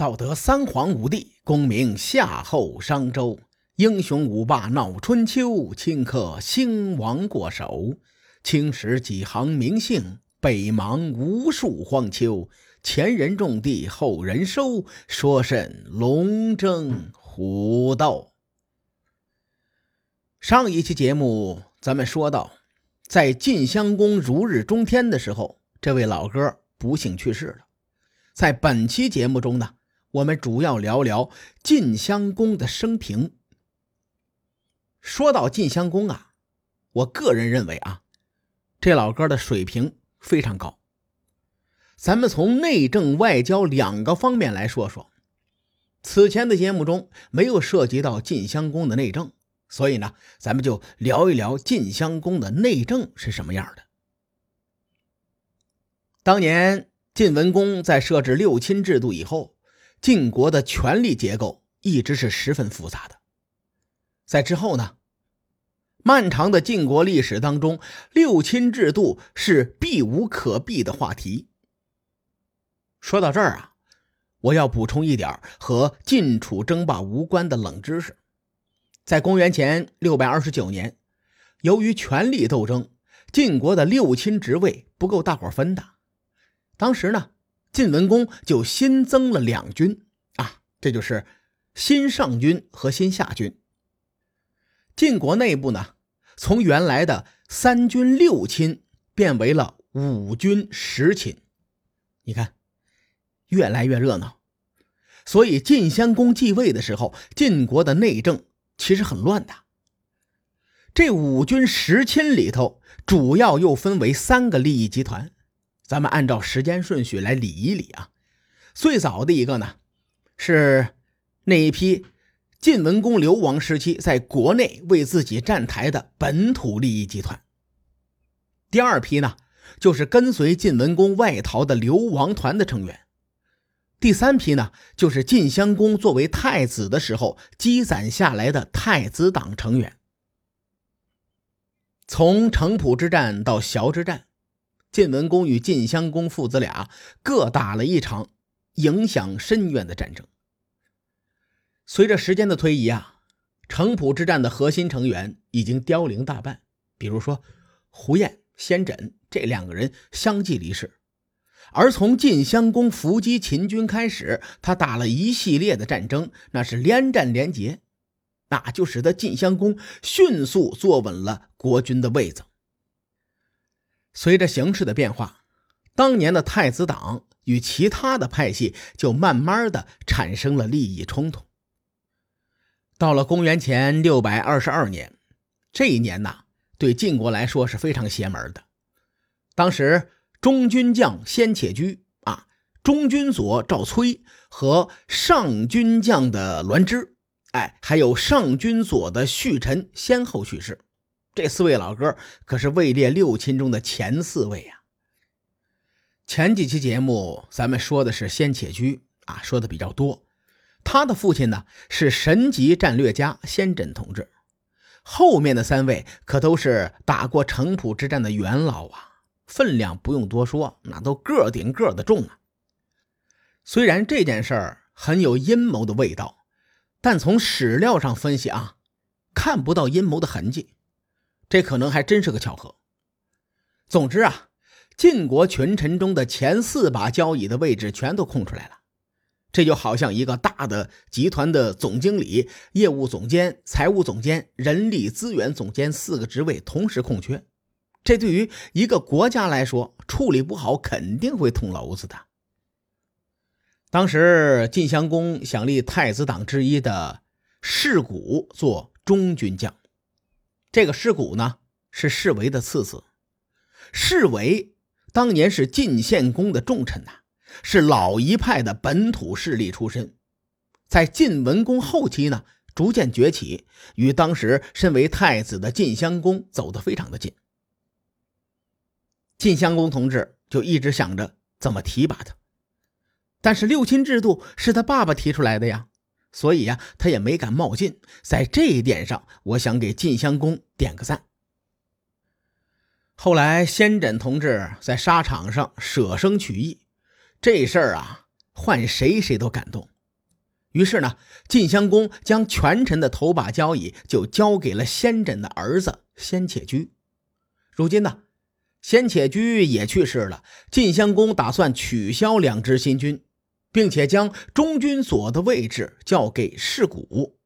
道德三皇五帝，功名夏后商周，英雄五霸闹春秋，顷刻兴亡过手。青史几行名姓，北邙无数荒丘。前人种地，后人收，说甚龙争虎斗？上一期节目咱们说到，在晋襄公如日中天的时候，这位老哥不幸去世了。在本期节目中呢。我们主要聊聊晋襄公的生平。说到晋襄公啊，我个人认为啊，这老哥的水平非常高。咱们从内政外交两个方面来说说。此前的节目中没有涉及到晋襄公的内政，所以呢，咱们就聊一聊晋襄公的内政是什么样的。当年晋文公在设置六亲制度以后。晋国的权力结构一直是十分复杂的，在之后呢，漫长的晋国历史当中，六亲制度是避无可避的话题。说到这儿啊，我要补充一点和晋楚争霸无关的冷知识：在公元前六百二十九年，由于权力斗争，晋国的六亲职位不够大伙分的，当时呢。晋文公就新增了两军啊，这就是新上军和新下军。晋国内部呢，从原来的三军六亲变为了五军十亲，你看，越来越热闹。所以晋襄公继位的时候，晋国的内政其实很乱的。这五军十亲里头，主要又分为三个利益集团。咱们按照时间顺序来理一理啊。最早的一个呢，是那一批晋文公流亡时期在国内为自己站台的本土利益集团。第二批呢，就是跟随晋文公外逃的流亡团的成员。第三批呢，就是晋襄公作为太子的时候积攒下来的太子党成员。从城濮之战到崤之战。晋文公与晋襄公父子俩各打了一场影响深远的战争。随着时间的推移啊，城濮之战的核心成员已经凋零大半，比如说胡彦、先轸这两个人相继离世。而从晋襄公伏击秦军开始，他打了一系列的战争，那是连战连捷，那就使得晋襄公迅速坐稳了国君的位子。随着形势的变化，当年的太子党与其他的派系就慢慢的产生了利益冲突。到了公元前六百二十二年，这一年呐，对晋国来说是非常邪门的。当时中军将先且居啊，中军佐赵崔和上军将的栾枝，哎，还有上军佐的旭臣先后去世。这四位老哥可是位列六亲中的前四位呀。前几期节目咱们说的是先且居啊，说的比较多。他的父亲呢是神级战略家先轸同志。后面的三位可都是打过城濮之战的元老啊，分量不用多说，那都个顶个的重啊。虽然这件事儿很有阴谋的味道，但从史料上分析啊，看不到阴谋的痕迹。这可能还真是个巧合。总之啊，晋国群臣中的前四把交椅的位置全都空出来了，这就好像一个大的集团的总经理、业务总监、财务总监、人力资源总监四个职位同时空缺，这对于一个国家来说，处理不好肯定会捅娄子的。当时晋襄公想立太子党之一的士古做中军将。这个士古呢，是士维的次子。士维当年是晋献公的重臣呐，是老一派的本土势力出身，在晋文公后期呢，逐渐崛起，与当时身为太子的晋襄公走得非常的近。晋襄公同志就一直想着怎么提拔他，但是六亲制度是他爸爸提出来的呀。所以呀，他也没敢冒进，在这一点上，我想给晋襄公点个赞。后来，先轸同志在沙场上舍生取义，这事儿啊，换谁谁都感动。于是呢，晋襄公将权臣的头把交椅就交给了先轸的儿子先且居。如今呢，先且居也去世了，晋襄公打算取消两支新军，并且将中军所的位置交给士古。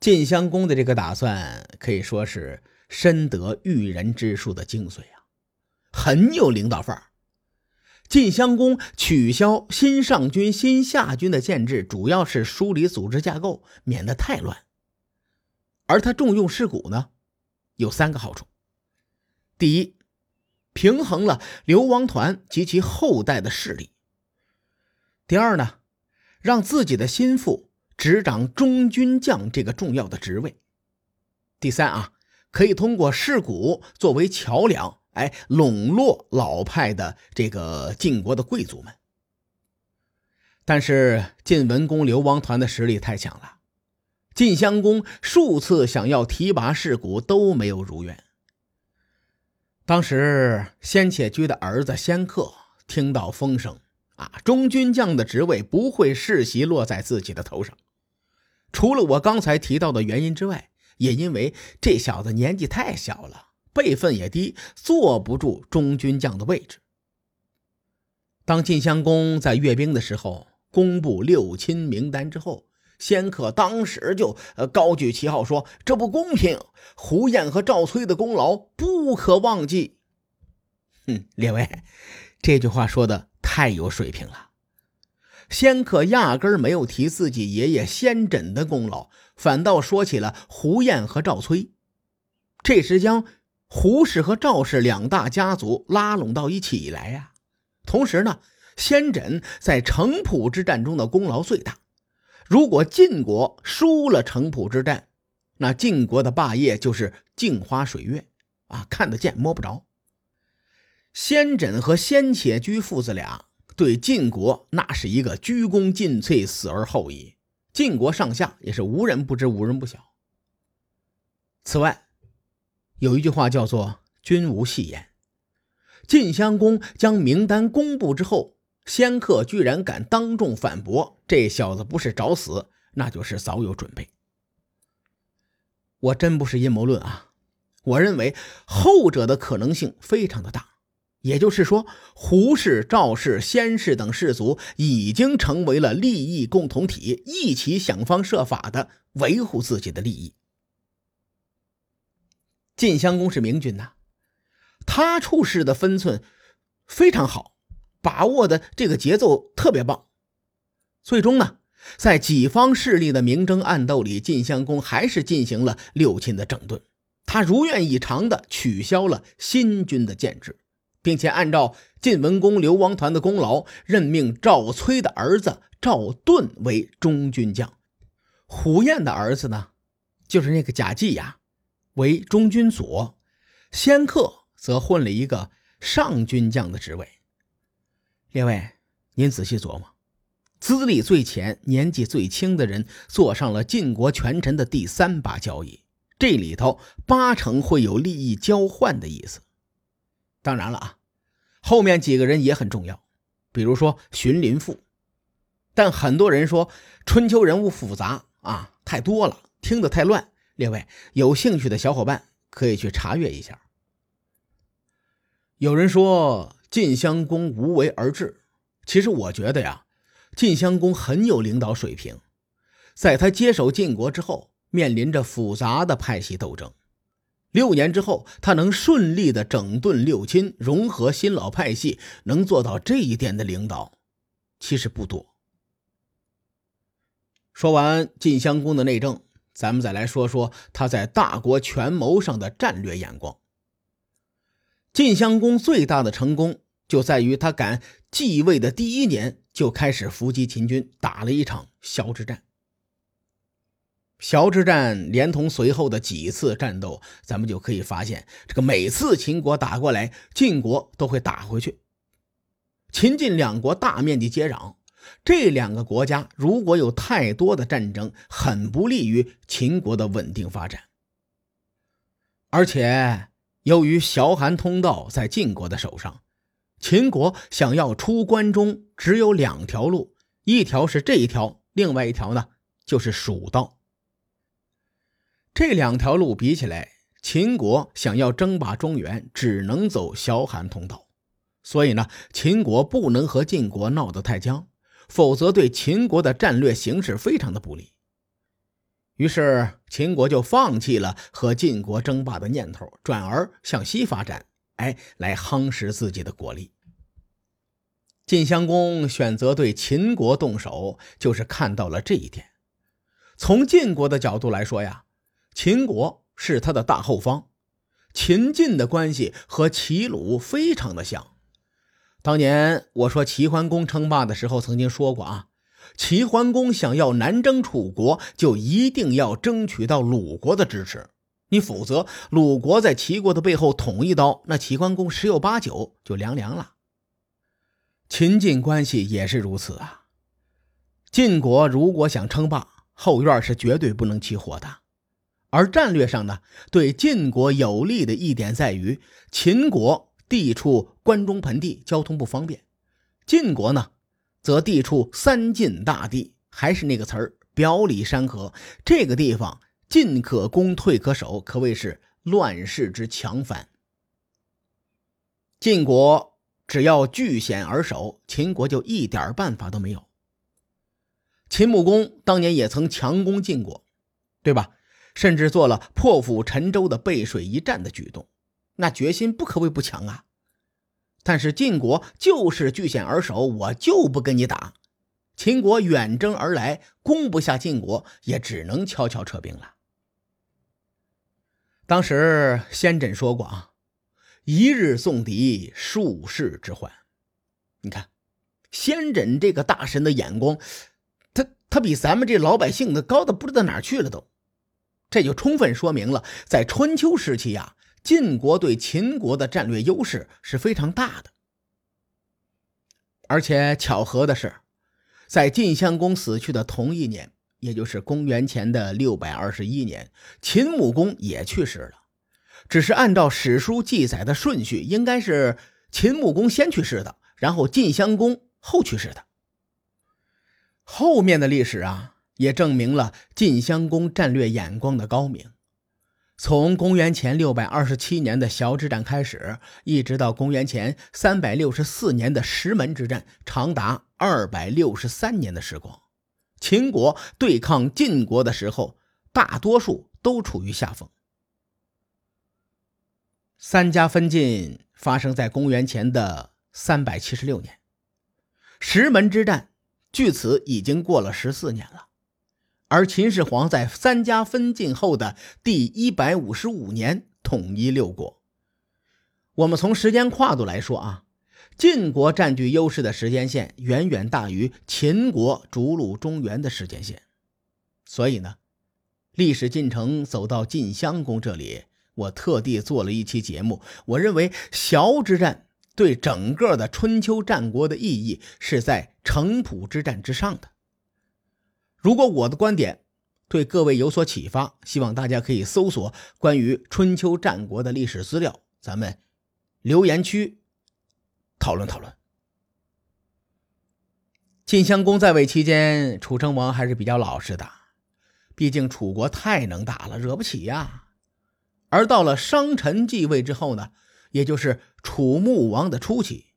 晋襄公的这个打算可以说是深得驭人之术的精髓啊，很有领导范儿。晋襄公取消新上军、新下军的建制，主要是梳理组织架构，免得太乱。而他重用士古呢，有三个好处：第一，平衡了流亡团及其后代的势力；第二呢，让自己的心腹执掌中军将这个重要的职位；第三啊，可以通过士古作为桥梁。哎，笼络老派的这个晋国的贵族们，但是晋文公流亡团的实力太强了，晋襄公数次想要提拔士古都没有如愿。当时先且居的儿子先克听到风声啊，中军将的职位不会世袭落在自己的头上，除了我刚才提到的原因之外，也因为这小子年纪太小了。辈分也低，坐不住中军将的位置。当晋襄公在阅兵的时候，公布六亲名单之后，先客当时就呃高举旗号说：“这不公平！胡彦和赵崔的功劳不可忘记。”哼，列位，这句话说的太有水平了。先客压根儿没有提自己爷爷先轸的功劳，反倒说起了胡彦和赵崔，这是将。胡氏和赵氏两大家族拉拢到一起来呀。同时呢，先轸在城濮之战中的功劳最大。如果晋国输了城濮之战，那晋国的霸业就是镜花水月啊，看得见摸不着。先轸和先且居父子俩对晋国那是一个鞠躬尽瘁，死而后已。晋国上下也是无人不知，无人不晓。此外。有一句话叫做“君无戏言”。晋襄公将名单公布之后，先客居然敢当众反驳，这小子不是找死，那就是早有准备。我真不是阴谋论啊，我认为后者的可能性非常的大。也就是说，胡氏、赵氏、先氏等氏族已经成为了利益共同体，一起想方设法的维护自己的利益。晋襄公是明君呐，他处事的分寸非常好，把握的这个节奏特别棒。最终呢，在己方势力的明争暗斗里，晋襄公还是进行了六亲的整顿。他如愿以偿的取消了新军的建制，并且按照晋文公流亡团的功劳，任命赵崔的儿子赵盾为中军将，胡彦的儿子呢，就是那个贾季呀。为中军佐，先客则混了一个上军将的职位。列位，您仔细琢磨，资历最浅、年纪最轻的人坐上了晋国权臣的第三把交椅，这里头八成会有利益交换的意思。当然了啊，后面几个人也很重要，比如说荀林父。但很多人说春秋人物复杂啊，太多了，听得太乱。列位有兴趣的小伙伴可以去查阅一下。有人说晋襄公无为而治，其实我觉得呀，晋襄公很有领导水平。在他接手晋国之后，面临着复杂的派系斗争，六年之后，他能顺利的整顿六亲，融合新老派系，能做到这一点的领导，其实不多。说完晋襄公的内政。咱们再来说说他在大国权谋上的战略眼光。晋襄公最大的成功就在于他敢继位的第一年就开始伏击秦军，打了一场萧之战。萧之战连同随后的几次战斗，咱们就可以发现，这个每次秦国打过来，晋国都会打回去。秦晋两国大面积接壤。这两个国家如果有太多的战争，很不利于秦国的稳定发展。而且，由于崤函通道在晋国的手上，秦国想要出关中，只有两条路，一条是这一条，另外一条呢就是蜀道。这两条路比起来，秦国想要争霸中原，只能走小韩通道。所以呢，秦国不能和晋国闹得太僵，否则对秦国的战略形势非常的不利。于是，秦国就放弃了和晋国争霸的念头，转而向西发展，哎，来夯实自己的国力。晋襄公选择对秦国动手，就是看到了这一点。从晋国的角度来说呀，秦国是他的大后方，秦晋的关系和齐鲁非常的像。当年我说齐桓公称霸的时候，曾经说过啊，齐桓公想要南征楚国，就一定要争取到鲁国的支持，你否则鲁国在齐国的背后捅一刀，那齐桓公十有八九就凉凉了。秦晋关系也是如此啊，晋国如果想称霸，后院是绝对不能起火的。而战略上呢，对晋国有利的一点在于秦国。地处关中盆地，交通不方便；晋国呢，则地处三晋大地，还是那个词儿，表里山河。这个地方进可攻，退可守，可谓是乱世之强藩。晋国只要据险而守，秦国就一点办法都没有。秦穆公当年也曾强攻晋国，对吧？甚至做了破釜沉舟的背水一战的举动。那决心不可谓不强啊，但是晋国就是据险而守，我就不跟你打。秦国远征而来，攻不下晋国，也只能悄悄撤兵了。当时先轸说过啊，“一日送敌，数世之患。”你看，先轸这个大神的眼光，他他比咱们这老百姓的高的不知道哪去了都。这就充分说明了，在春秋时期呀。晋国对秦国的战略优势是非常大的，而且巧合的是，在晋襄公死去的同一年，也就是公元前的六百二十一年，秦穆公也去世了。只是按照史书记载的顺序，应该是秦穆公先去世的，然后晋襄公后去世的。后面的历史啊，也证明了晋襄公战略眼光的高明。从公元前六百二十七年的小之战开始，一直到公元前三百六十四年的石门之战，长达二百六十三年的时光。秦国对抗晋国的时候，大多数都处于下风。三家分晋发生在公元前的三百七十六年，石门之战距此已经过了十四年了。而秦始皇在三家分晋后的第一百五十五年统一六国。我们从时间跨度来说啊，晋国占据优势的时间线远远大于秦国逐鹿中原的时间线。所以呢，历史进程走到晋襄公这里，我特地做了一期节目。我认为崤之战对整个的春秋战国的意义是在城濮之战之上的。如果我的观点对各位有所启发，希望大家可以搜索关于春秋战国的历史资料，咱们留言区讨论讨论。晋襄公在位期间，楚成王还是比较老实的，毕竟楚国太能打了，惹不起呀。而到了商臣继位之后呢，也就是楚穆王的初期，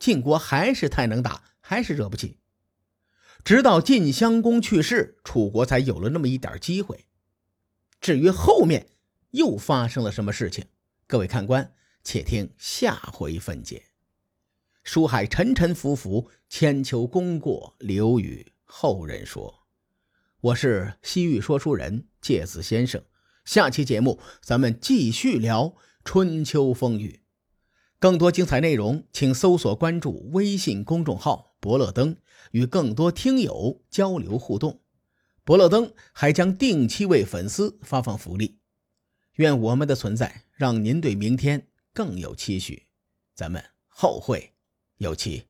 晋国还是太能打，还是惹不起。直到晋襄公去世，楚国才有了那么一点机会。至于后面又发生了什么事情，各位看官，且听下回分解。书海沉沉浮浮，千秋功过留与后人说。我是西域说书人介子先生，下期节目咱们继续聊春秋风雨。更多精彩内容，请搜索关注微信公众号“伯乐登”。与更多听友交流互动，伯乐登还将定期为粉丝发放福利。愿我们的存在让您对明天更有期许，咱们后会有期。